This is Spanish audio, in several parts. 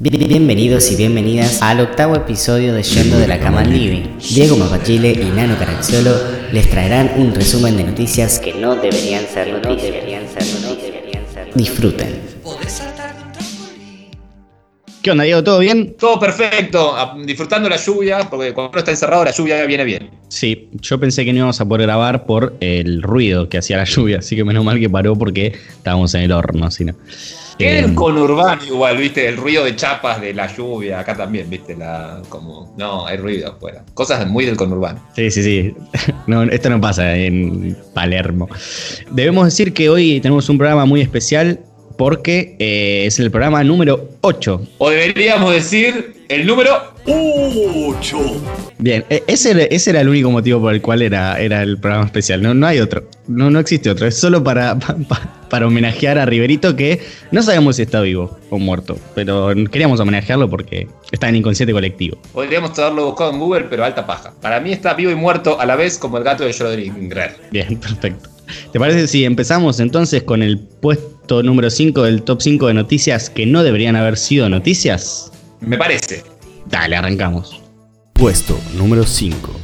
Bienvenidos y bienvenidas al octavo episodio de Yendo de la Cama al Living. Diego Mapachile y Nano Caraxiolo les traerán un resumen de noticias que no deberían ser noticias. Disfruten. ¿Qué onda, Diego? ¿Todo bien? Todo perfecto, disfrutando la lluvia, porque cuando uno está encerrado la lluvia viene bien. Sí, yo pensé que no íbamos a poder grabar por el ruido que hacía la lluvia, así que menos mal que paró porque estábamos en el horno, si no. Que Eh, el conurbano igual, viste, el ruido de chapas de la lluvia, acá también, viste, la como no, hay ruido afuera. Cosas muy del conurbano. Sí, sí, sí. No, esto no pasa en Palermo. Debemos decir que hoy tenemos un programa muy especial porque eh, es el programa número 8. O deberíamos decir el número 8. Bien, e- ese era, ese era el único motivo por el cual era, era el programa especial. No, no hay otro. No, no existe otro. Es solo para, pa- pa- para homenajear a Riverito que no sabemos si está vivo o muerto. Pero queríamos homenajearlo porque está en inconsciente colectivo. Podríamos haberlo buscado en Google, pero alta paja. Para mí está vivo y muerto a la vez como el gato de Schrödinger. Bien, perfecto. ¿Te parece si empezamos entonces con el puesto número 5 del top 5 de noticias que no deberían haber sido noticias? Me parece. Dale, arrancamos. Puesto número 5.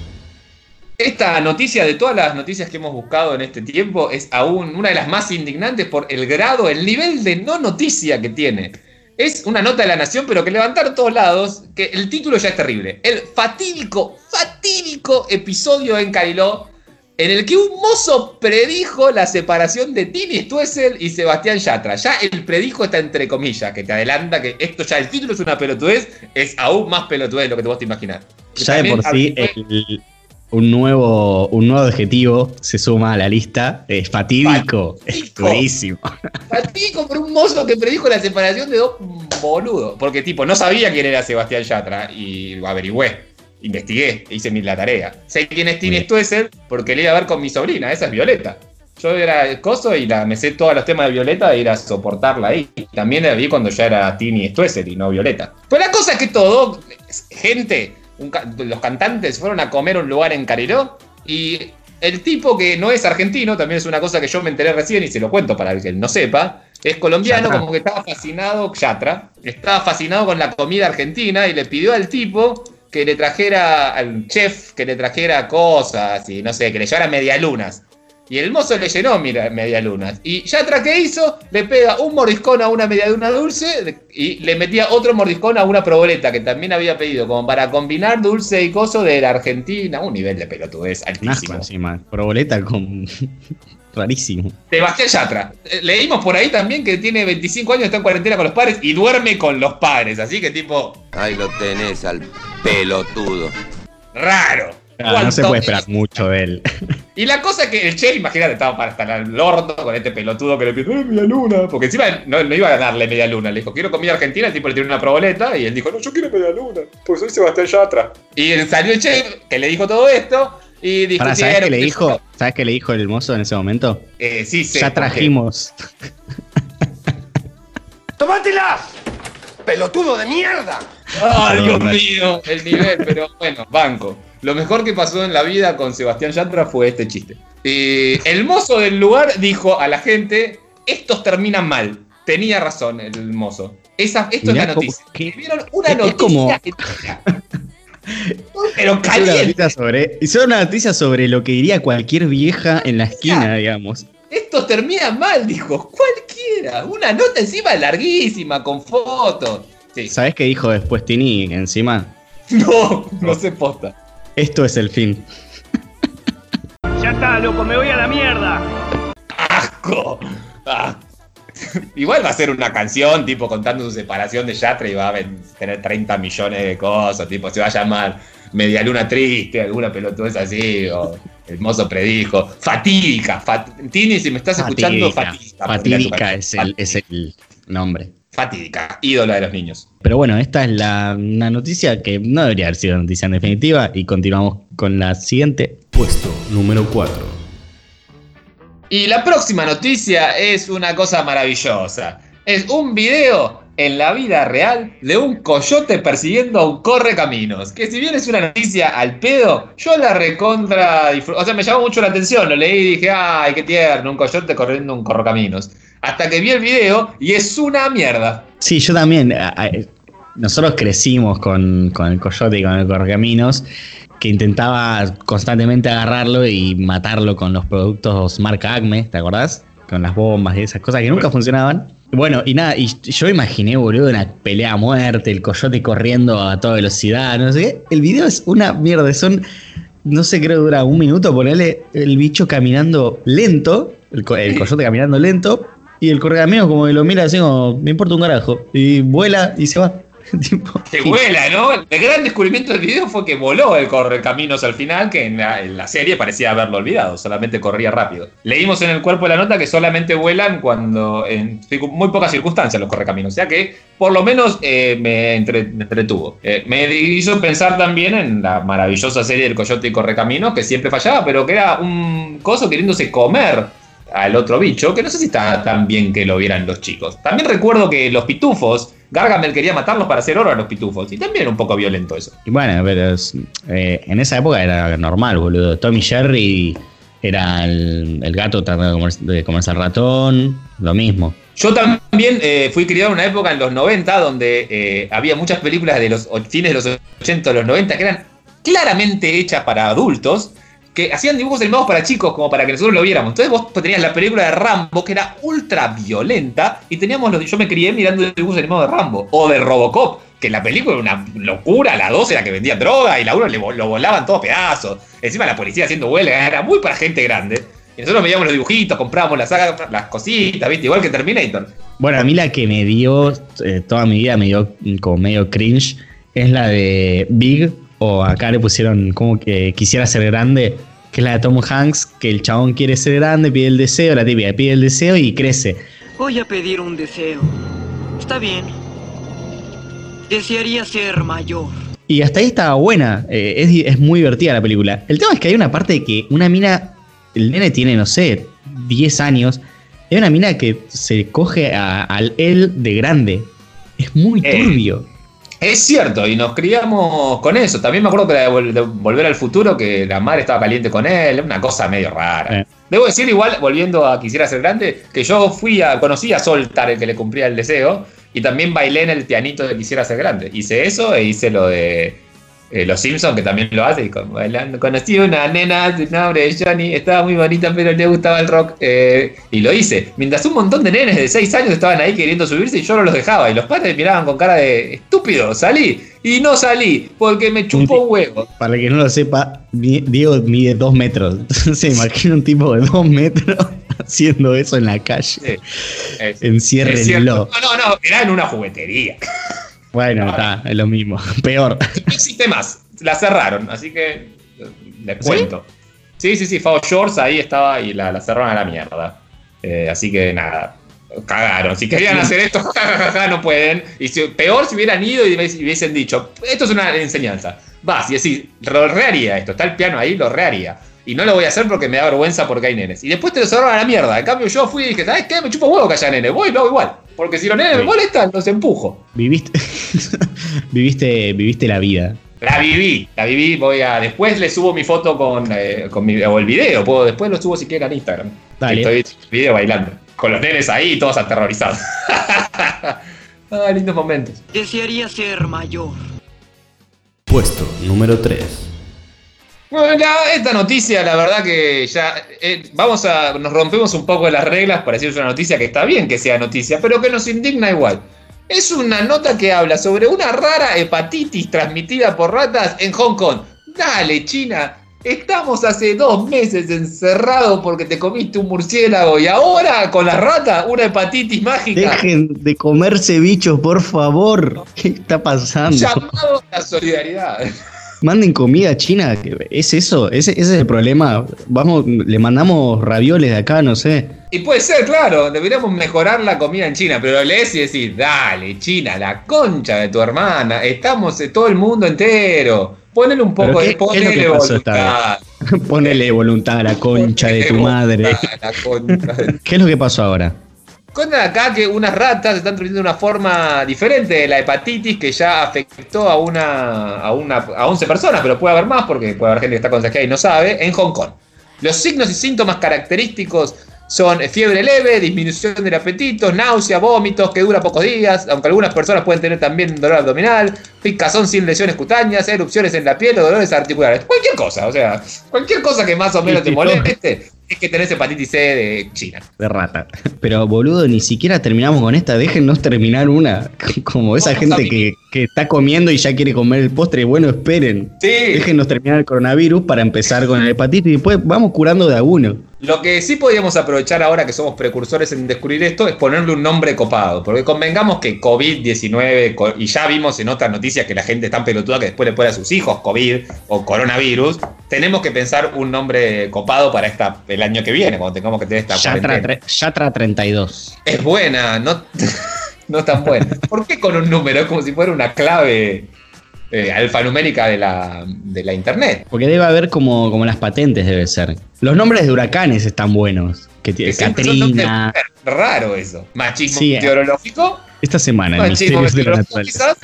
Esta noticia de todas las noticias que hemos buscado en este tiempo es aún una de las más indignantes por el grado, el nivel de no noticia que tiene. Es una nota de la nación, pero que levantar todos lados, que el título ya es terrible. El fatídico, fatídico episodio en Cariló, en el que un mozo predijo la separación de Tini Stuessel y Sebastián Yatra. Ya el predijo está entre comillas, que te adelanta que esto ya, el título es una pelotudez, es aún más pelotudez de lo que te vos te imaginar. Ya de por sí, el- un, nuevo, un nuevo adjetivo se suma a la lista. Es fatídico. Es Fatídico. durísimo. Fatico por un mozo que predijo la separación de dos boludos. Porque, tipo, no sabía quién era Sebastián Yatra y lo averigüé. Investigué, hice mi la tarea. Sé quién es Tini. Stoessel porque le iba a ver con mi sobrina, esa es Violeta. Yo era el coso y la, me sé todos los temas de Violeta e ir a soportarla ahí. También la vi cuando ya era Tini Stoessel y no Violeta. Pues la cosa es que todo, gente, un los cantantes fueron a comer a un lugar en Cariló y el tipo que no es argentino, también es una cosa que yo me enteré recién y se lo cuento para el que no sepa, es colombiano, como que estaba fascinado, Yatra, estaba fascinado con la comida argentina y le pidió al tipo que le trajera, al chef, que le trajera cosas y no sé, que le llevara medialunas. Y el mozo le llenó mira, medialunas. Y Yatra, ¿qué hizo? Le pega un mordiscón a una medialuna dulce y le metía otro mordiscón a una proboleta que también había pedido, como para combinar dulce y coso de la Argentina. Un nivel de pelotudez Un asco altísimo. encima. Proboleta con. Rarísimo. Sebastián Yatra. Leímos por ahí también que tiene 25 años, está en cuarentena con los padres y duerme con los padres. Así que tipo, Ahí lo tenés al pelotudo. raro. Ah, no se ¿Cuánto puede es? esperar mucho de él. Y la cosa que el chef, imagínate, estaba para estar al horno con este pelotudo que le pidió "Eh, media luna. Porque encima no, no iba a ganarle media luna. Le dijo, quiero comida argentina. El tipo le tiró una proboleta y él dijo, no, yo quiero media luna. Porque soy Sebastián Yatra. Y salió el chef que le dijo todo esto y Pará, ¿sabes qué le dijo? ¿Sabes qué le dijo el mozo en ese momento? Eh, sí, sé, ya trajimos. ¡Tómatela! ¡Pelotudo de mierda! ¡Ay, Dios mío! El nivel, pero bueno, banco. Lo mejor que pasó en la vida con Sebastián Yatra fue este chiste. Eh, el mozo del lugar dijo a la gente: Estos terminan mal. Tenía razón el mozo. Esa, esto Mirá es la noticia. Vieron una es- noticia. como-. pero Hizo una, caliente. noticia sobre, hizo una noticia sobre lo que diría cualquier vieja en la esquina, digamos. Estos terminan mal, dijo. Cualquiera. Una nota encima larguísima, con fotos. Sí. ¿Sabes qué dijo después Tini encima? No, no se posta. Esto es el fin. Ya está, loco, me voy a la mierda. asco. Ah. Igual va a ser una canción, tipo, contando su separación de Yatra y va a tener 30 millones de cosas, tipo, se va a llamar Media Luna Triste, alguna pelotudez así, o El mozo predijo. Fatídica. Fat- Tini, si me estás escuchando, fatídica. Fatídica es el, es el nombre. Fatídica, ídola de los niños. Pero bueno, esta es la, una noticia que no debería haber sido noticia en definitiva. Y continuamos con la siguiente. Puesto número 4. Y la próxima noticia es una cosa maravillosa. Es un video en la vida real de un coyote persiguiendo a un correcaminos. Que si bien es una noticia al pedo, yo la recontra O sea, me llamó mucho la atención. Lo leí y dije, ay, qué tierno, un coyote corriendo un correcaminos. Hasta que vi el video y es una mierda. Sí, yo también. a- nosotros crecimos con, con el coyote y con el correcaminos, que intentaba constantemente agarrarlo y matarlo con los productos marca Acme, ¿te acordás? Con las bombas y esas cosas que nunca funcionaban. Bueno, y nada, y yo imaginé, boludo, una pelea a muerte, el coyote corriendo a toda velocidad, no sé qué. El video es una mierda, son, no sé, creo que dura un minuto, ponerle el bicho caminando lento, el, co- el coyote caminando lento, y el correcaminos como que lo mira así como, me importa un carajo, y vuela y se va. Tipo, Que vuela, ¿no? El gran descubrimiento del video fue que voló el correcaminos al final, que en la, en la serie parecía haberlo olvidado, solamente corría rápido. Leímos en el cuerpo de la nota que solamente vuelan cuando en muy pocas circunstancias los correcaminos, o sea que por lo menos eh, me, entre- me entretuvo. Eh, me hizo pensar también en la maravillosa serie del Coyote y Correcaminos, que siempre fallaba, pero que era un coso queriéndose comer al otro bicho, que no sé si está tan bien que lo vieran los chicos. También recuerdo que los pitufos, Gargamel quería matarlos para hacer oro a los pitufos, y también era un poco violento eso. Y bueno, pero es- eh, en esa época era normal, boludo. Tommy Jerry era el, el gato tratando de comerse, de comerse al ratón, lo mismo. Yo también eh, fui criado en una época en los 90 donde eh, había muchas películas de los fines de los 80 o los 90 que eran claramente hechas para adultos, que hacían dibujos animados para chicos como para que nosotros lo viéramos. Entonces vos tenías la película de Rambo que era ultra violenta y teníamos los, yo me crié mirando dibujos animados de Rambo o de Robocop, que la película era una locura, la 2 era que vendían droga y la 1 le vo- lo volaban todos pedazos. Encima la policía haciendo huelga, era muy para gente grande. Y nosotros veíamos los dibujitos, comprábamos las, sagas, las cositas, ¿viste? Igual que Terminator. Bueno, a mí la que me dio eh, toda mi vida, me dio como medio cringe, es la de Big, o acá le pusieron como que quisiera ser grande, que es la de Tom Hanks, que el chabón quiere ser grande, pide el deseo, la típica, pide el deseo y crece. Voy a pedir un deseo. Está bien. Desearía ser mayor. Y hasta ahí estaba buena, eh, es, es muy divertida la película. El tema es que hay una parte de que una mina, el nene tiene, no sé, 10 años, hay una mina que se coge al él de grande. Es muy Eh. turbio. Es cierto, y nos criamos con eso. También me acuerdo que la de, Vol- de Volver al Futuro, que la madre estaba caliente con él, una cosa medio rara. Eh. Debo decir, igual, volviendo a Quisiera ser grande, que yo fui a, conocí a Soltar, el que le cumplía el deseo, y también bailé en el pianito de Quisiera ser grande. Hice eso e hice lo de eh, Los Simpsons, que también lo hace, con- bailando. Conocí una nena de nombre de Johnny, estaba muy bonita, pero le gustaba el rock, eh, y lo hice. Mientras un montón de nenes de 6 años estaban ahí queriendo subirse y yo no los dejaba, y los padres miraban con cara de estúpido, salí. Y no salí, porque me chupó un huevo. Para el que no lo sepa, Diego mide 2 metros. Se imagina un tipo de 2 metros haciendo eso en la calle. Sí, es- Enciérrenlo. es. No, no, no, era en una juguetería. Bueno, está, es lo mismo. Peor. No existe más. La cerraron, así que eh, les cuento. Sí, sí, sí, Fao Shorts ahí estaba y la, la cerraron a la mierda. Eh, así que nada, cagaron. Si querían hacer esto, no pueden. Y si- peor si hubieran ido y hubiesen dicho, esto es una enseñanza. Vas y decís, lo reharía esto, está el piano ahí, lo reharía. Y no lo voy a hacer porque me da vergüenza porque hay nenes. Y después te lo cerraron a la mierda. En cambio, yo fui y dije, ¿sabes qué? Me chupo huevo que haya nenes. Voy y lo hago igual. Porque si los nenes me molestan, los empujo. Viviste, viviste, viviste la vida. La viví, la viví, voy a. Después le subo mi foto con, eh, con mi, o el video, puedo, después lo subo si quieren a Instagram. Dale. Estoy video bailando. Con los nenes ahí, todos aterrorizados. ah, lindos momentos. Desearía ser mayor. Puesto número 3. Bueno, esta noticia, la verdad que ya. eh, vamos a. Nos rompemos un poco de las reglas para decir una noticia que está bien que sea noticia, pero que nos indigna igual. Es una nota que habla sobre una rara hepatitis transmitida por ratas en Hong Kong. Dale, China. Estamos hace dos meses encerrados porque te comiste un murciélago y ahora con las ratas una hepatitis mágica. Dejen de comerse bichos, por favor. ¿Qué está pasando? Llamado a la solidaridad. Manden comida a China. ¿Es eso? ¿Ese, ese es el problema? Vamos, le mandamos ravioles de acá, no sé. Y puede ser, claro, deberíamos mejorar la comida en China, pero lo lees y decís, dale, China, la concha de tu hermana, estamos eh, todo el mundo entero. Ponele un ¿Pero poco de ponele voluntad. Ponele voluntad a la concha de tu madre. ¿Qué es lo que pasó ahora? Cuentan acá que unas ratas están transmitiendo una forma diferente de la hepatitis que ya afectó a una, a una a 11 personas, pero puede haber más porque puede haber gente que está contagiada y no sabe, en Hong Kong. Los signos y síntomas característicos son fiebre leve, disminución del apetito, náusea, vómitos, que dura pocos días, aunque algunas personas pueden tener también dolor abdominal, picazón sin lesiones cutáneas, erupciones en la piel o dolores articulares. Cualquier cosa, o sea, cualquier cosa que más o menos te moleste es que tenés hepatitis C de China. De rata. Pero boludo, ni siquiera terminamos con esta. Déjennos terminar una. Como esa gente que, que está comiendo y ya quiere comer el postre. Bueno, esperen. Sí. Déjenos terminar el coronavirus para empezar con el hepatitis y después vamos curando de a uno. Lo que sí podríamos aprovechar ahora que somos precursores en descubrir esto es ponerle un nombre copado. Porque convengamos que COVID-19, co- y ya vimos en otras noticias que la gente es tan pelotuda que después le pone a sus hijos COVID o coronavirus, tenemos que pensar un nombre copado para esta, el año que viene, cuando tengamos que tener esta Yatra, tre- Yatra 32. Es buena, no, no tan buena. ¿Por qué con un número? Es como si fuera una clave eh, alfanumérica de la, de la internet. Porque debe haber como, como las patentes, debe ser. Los nombres de huracanes están buenos. Que tiene Que son mujer. Raro eso. Machismo Sí, eh. meteorológico. Esta semana, en Machismo de la quizás.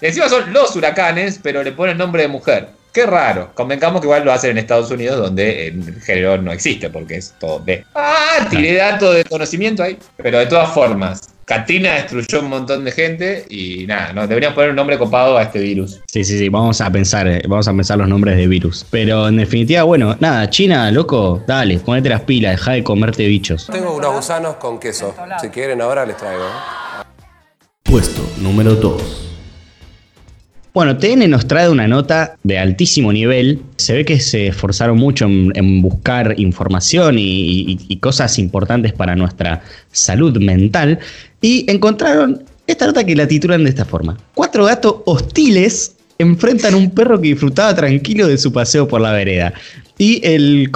Y encima son los huracanes, pero le ponen nombre de mujer. Qué raro. Convencamos que igual lo hacen en Estados Unidos, donde el género no existe, porque es todo de. Ah, tiré datos de conocimiento ahí. Pero de todas formas, Katrina destruyó un montón de gente y nada, no, deberían poner un nombre copado a este virus. Sí, sí, sí, vamos a pensar, eh, vamos a pensar los nombres de virus. Pero en definitiva, bueno, nada, China, loco, dale, ponete las pilas, deja de comerte bichos. Tengo unos gusanos con queso. Si quieren ahora les traigo. Puesto número 2. Bueno, TN nos trae una nota de altísimo nivel. Se ve que se esforzaron mucho en, buscar información y, cosas importantes para nuestra salud mental. Y encontraron esta nota que la titulan de esta forma. Cuatro gatos hostiles enfrentan a un perro que disfrutaba tranquilo de su paseo por la vereda. Y el,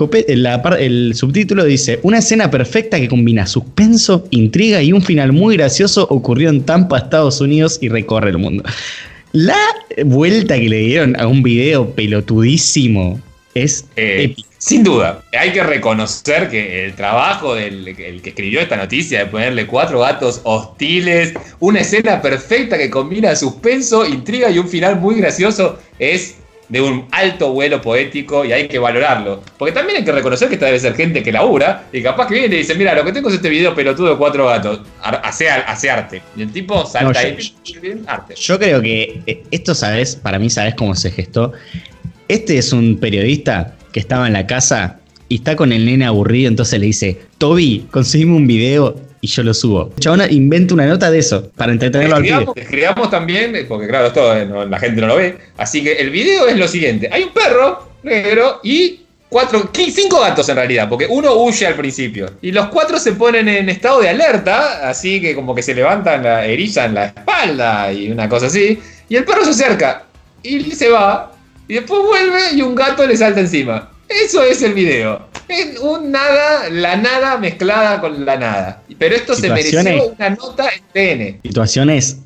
el subtítulo dice, una escena perfecta que combina suspenso, intriga y un final muy gracioso ocurrió en Tampa, Estados Unidos y recorre el mundo. La vuelta que le dieron a un video pelotudísimo es Eh, sin duda, hay que reconocer que el trabajo del el que escribió esta noticia de ponerle cuatro gatos hostiles, una escena perfecta que combina suspenso, intriga y un final muy gracioso, es de un alto vuelo poético y hay que valorarlo. Porque también hay que reconocer que esta debe ser gente que labura y capaz que viene y dice, mira, lo que tengo es este video pelotudo de cuatro gatos, hace, hace arte. Y el tipo salta No, ahí, yo- arte. Yo creo que eh, esto, ¿sabes? Para mí, ¿sabes cómo se gestó? Este es un periodista que estaba en la casa y está con el nene aburrido, entonces le dice, Toby, conseguime un video y yo lo subo. Chabona inventa una nota de eso para entretenerlo al pibe. Escribamos, también, eh, porque claro, esto eh, no- la gente no lo ve. Así que el video es lo siguiente: hay un perro negro y cuatro, cinco gatos en realidad, porque uno huye al principio. Y los cuatro se ponen en estado de alerta, así que como que se levantan, la, erizan la espalda y una cosa así. Y el perro se acerca y se va. Y después vuelve y un gato le salta encima. Eso es el video. Es un nada, la nada mezclada con la nada. Pero esto se mereció una nota en TN. Situaciones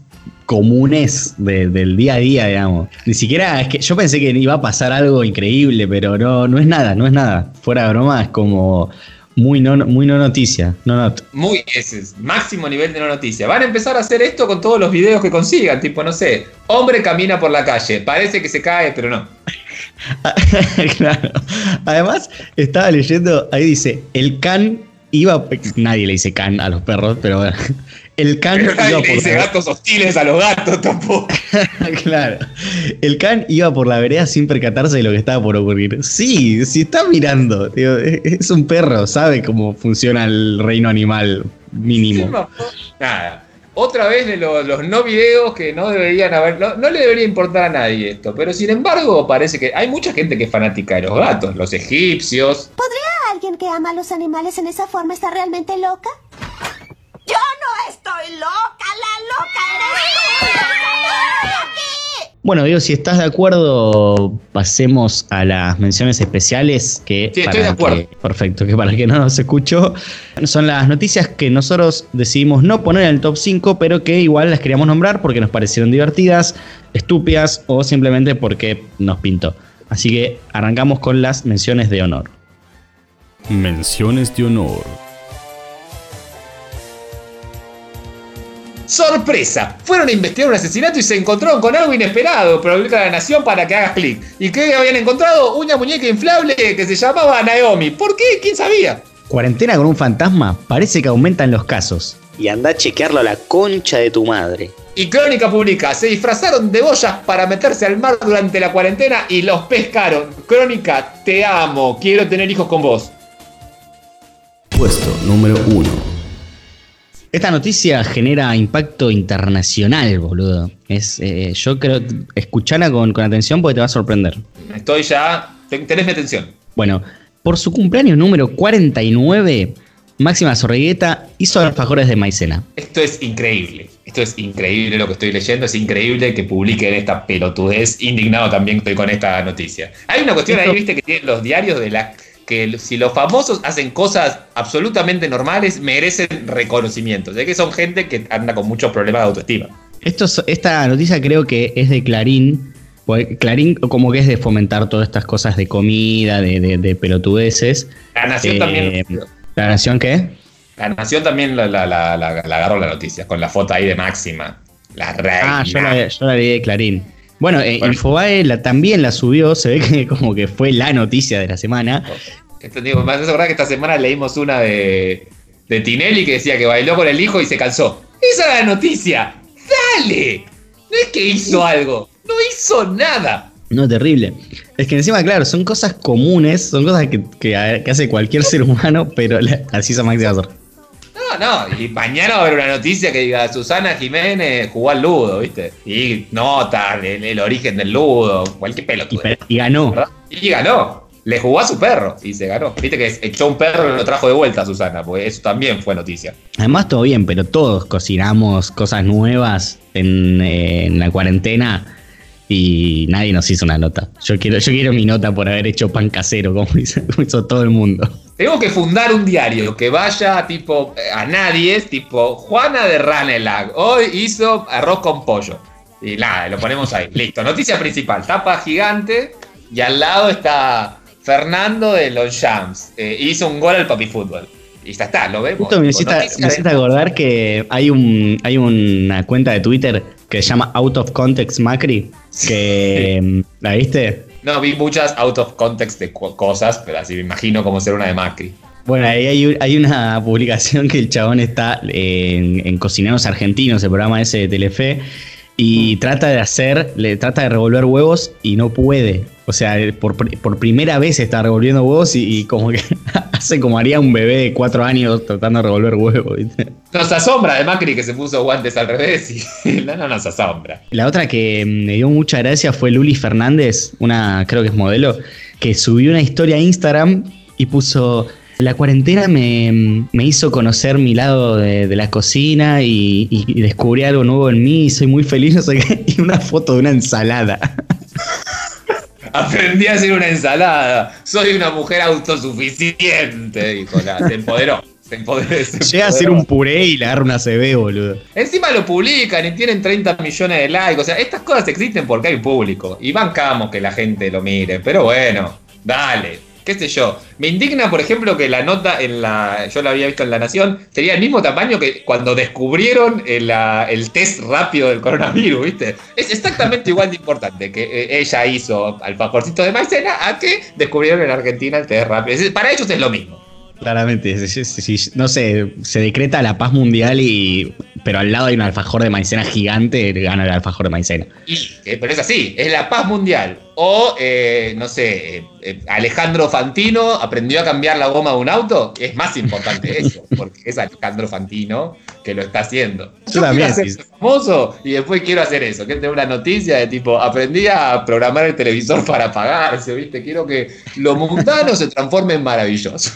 comunes de- del día a día, digamos. Ni siquiera es que yo pensé que iba a pasar algo increíble, pero no, no es nada, no es nada. Fuera de broma, es como muy no, muy no noticia. No not. Muy ese es, máximo nivel de no noticia. Van a empezar a hacer esto con todos los videos que consigan. Tipo, no sé, hombre camina por la calle. Parece que se cae, pero no. claro. Además, estaba leyendo, ahí dice, el can iba. Nadie le dice can a los perros, pero bueno. El can Pero iba le por dice la- gatos hostiles a los gatos tampoco. claro. El can iba por la vereda sin percatarse de lo que estaba por ocurrir. Sí, si está mirando. es un perro, sabe cómo funciona el reino animal mínimo. Nada. Otra vez de los, los no videos que no deberían haber. No, no le debería importar a nadie esto. Pero sin embargo, parece que hay mucha gente que es fanática de los gatos. Los egipcios. ¿Alguien que ama a los animales en esa forma está realmente loca? Yo no estoy loca, la loca eres tú. Bueno, digo, si estás de acuerdo, pasemos a las menciones especiales que Sí, estoy de acuerdo. que- perfecto, que para el que no nos escuchó, son las noticias que nosotros decidimos no poner en el top 5, pero que igual las queríamos nombrar porque nos parecieron divertidas, estúpidas o simplemente porque nos pintó. Así que arrancamos con las menciones de honor. Menciones de honor. ¡Sorpresa! Fueron a investigar un asesinato y se encontraron con algo inesperado. Publica la nación para que hagas clic. ¿Y qué habían encontrado? Una muñeca inflable que se llamaba Naomi. ¿Por qué? ¿Quién sabía? Cuarentena con un fantasma, parece que aumentan los casos. Y anda a chequearlo a la concha de tu madre. Y Crónica publica, se disfrazaron de boyas para meterse al mar durante la cuarentena y los pescaron. Crónica, te amo, quiero tener hijos con vos. Puesto número 1. Esta noticia genera impacto internacional, boludo. Es, eh, yo creo, escuchala con, con atención porque te va a sorprender. Estoy ya, ten- tenés mi atención. Bueno, por su cumpleaños número 49, Máxima Zorrigueta hizo alfajores de maicena. Esto es increíble. Esto es increíble lo que estoy leyendo. Es increíble que publiquen esta pelotudez. Indignado también estoy con esta noticia. Hay una cuestión ahí, viste, que tienen los diarios de la. Que si los famosos hacen cosas absolutamente normales, merecen reconocimiento. Ya que son gente que anda con muchos problemas de autoestima. Esto, esta noticia creo que es de Clarín. porque Clarín como que es de fomentar todas estas cosas de comida, de, de- de pelotudeces. La Nación Eh, también. ¿La Nación qué? La Nación también la, la- la- agarró la noticia, con la foto ahí de Máxima. La reina. Ah, yo la, yo la leí de Clarín. Bueno, eh, Bueno. Infobae la- también la subió, se ve que como que fue la noticia de la semana. Esto, digo, me hace acordar que esta semana leímos una de, de Tinelli que decía que bailó con el hijo y se cansó. Esa era la noticia. ¡Dale! No es que hizo algo, no hizo nada. No, terrible. Es que encima, claro, son cosas comunes, son cosas que, que- que hace cualquier ser humano, pero la- así hizo Maxi Bazor. No, no, y mañana va a haber una noticia que diga Susana Jiménez jugó al ludo, ¿viste? Y nota el, el origen del ludo, cualquier Y, pelotudo. pe- y ganó. ¿verdad? Y ganó. Le jugó a su perro y se ganó. Viste que echó un perro y lo trajo de vuelta a Susana, porque eso también fue noticia. Además, todo bien, pero todos cocinamos cosas nuevas en, eh, en la cuarentena y nadie nos hizo una nota. Yo quiero, yo quiero mi nota por haber hecho pan casero, como hizo, como hizo todo el mundo. Tengo que fundar un diario que vaya tipo a nadie, tipo Juana de Ranelag. Hoy hizo arroz con pollo. Y nada, lo ponemos ahí. Listo. Noticia principal. Tapa gigante. Y al lado está Fernando de los Jams. Eh, hizo un gol al papi fútbol. Y ya está, lo vemos. Justo me hiciste, acordar que hay, un, hay una cuenta de Twitter que se llama Out of Context Macri, que... ¿La viste? No, vi muchas out of context de co- cosas, pero así me imagino como ser una de Macri. Bueno, ahí hay, hay una publicación que el chabón está en, en Cocineros Argentinos, el programa ese de Telefe, y trata de hacer, le trata de revolver huevos y no puede. O sea, por, por primera vez está revolviendo huevos y, y como que hace como haría un bebé de cuatro años tratando de revolver huevos. ¿viste? Nos asombra de Macri que se puso guantes al revés y no, no nos asombra. La otra que me dio mucha gracia fue Luli Fernández, una creo que es modelo, que subió una historia a Instagram y puso la cuarentena me, me hizo conocer mi lado de, de la cocina y, y descubrí algo nuevo en mí y soy muy feliz, no sé qué, y una foto de una ensalada. Aprendí a hacer una ensalada. Soy una mujer autosuficiente, dijo la. Se empoderó. Se empoderó. se Llega a hacer empoderó. un puré y le agarra una CB, boludo. Encima lo publican y tienen 30 millones de likes. O sea, estas cosas existen porque hay público. Y bancamos que la gente lo mire. Pero bueno, dale. ¿Qué sé yo? Me indigna, por ejemplo, que la nota en la. Yo la había visto en La Nación. Tenía el mismo tamaño que cuando descubrieron el, la- el test rápido del coronavirus, ¿viste? Es exactamente igual de importante que eh, ella hizo alfajorcito de maicena a que descubrieron en Argentina el test rápido. Para ellos es lo mismo. Claramente, si- si- si- no sé, se decreta la paz mundial y. Pero al lado hay un alfajor de maicena gigante, gana el alfajor de maicena. Y, eh, pero es así, es la paz mundial. O, eh, no sé, eh, Alejandro Fantino aprendió a cambiar la goma de un auto. Es más importante eso, porque es Alejandro Fantino que lo está haciendo. Yo Yo también, quiero famoso y después quiero hacer eso. Quiero tener una noticia de tipo, aprendí a programar el televisor para apagarse, ¿viste? Quiero que lo mundano se transforme en maravilloso.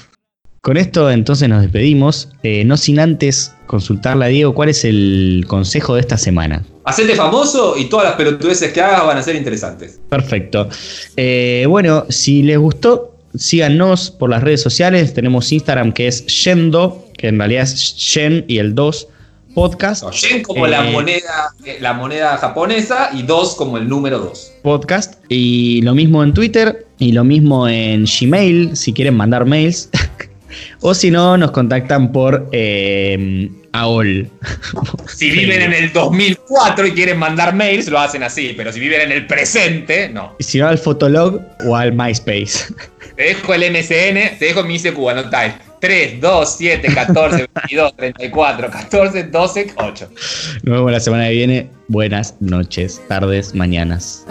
Con esto entonces nos despedimos, eh, no sin antes consultarle a Diego cuál es el consejo de esta semana. Hacete famoso y todas las pelotudeces que hagas van a ser interesantes. Perfecto. Eh, bueno, si les gustó, síganos por las redes sociales. Tenemos Instagram que es Yendo, que en realidad es Shen y el 2 podcast. No, yen como la Eh, moneda, la moneda japonesa y dos como el número dos. podcast. Y lo mismo en Twitter y lo mismo en Gmail, si quieren mandar mails. o si no, nos contactan por eh, AOL. Si viven en el 2004 y quieren mandar mails, lo hacen así, pero si viven en el presente, no. Y si va al Fotolog o al MySpace. Te dejo el MSN, te dejo mi ICQ, anotáis. 3, 2, 7, 14, 22, 34, 14, 12, 8. Nos vemos la semana que viene. Buenas noches, tardes, mañanas.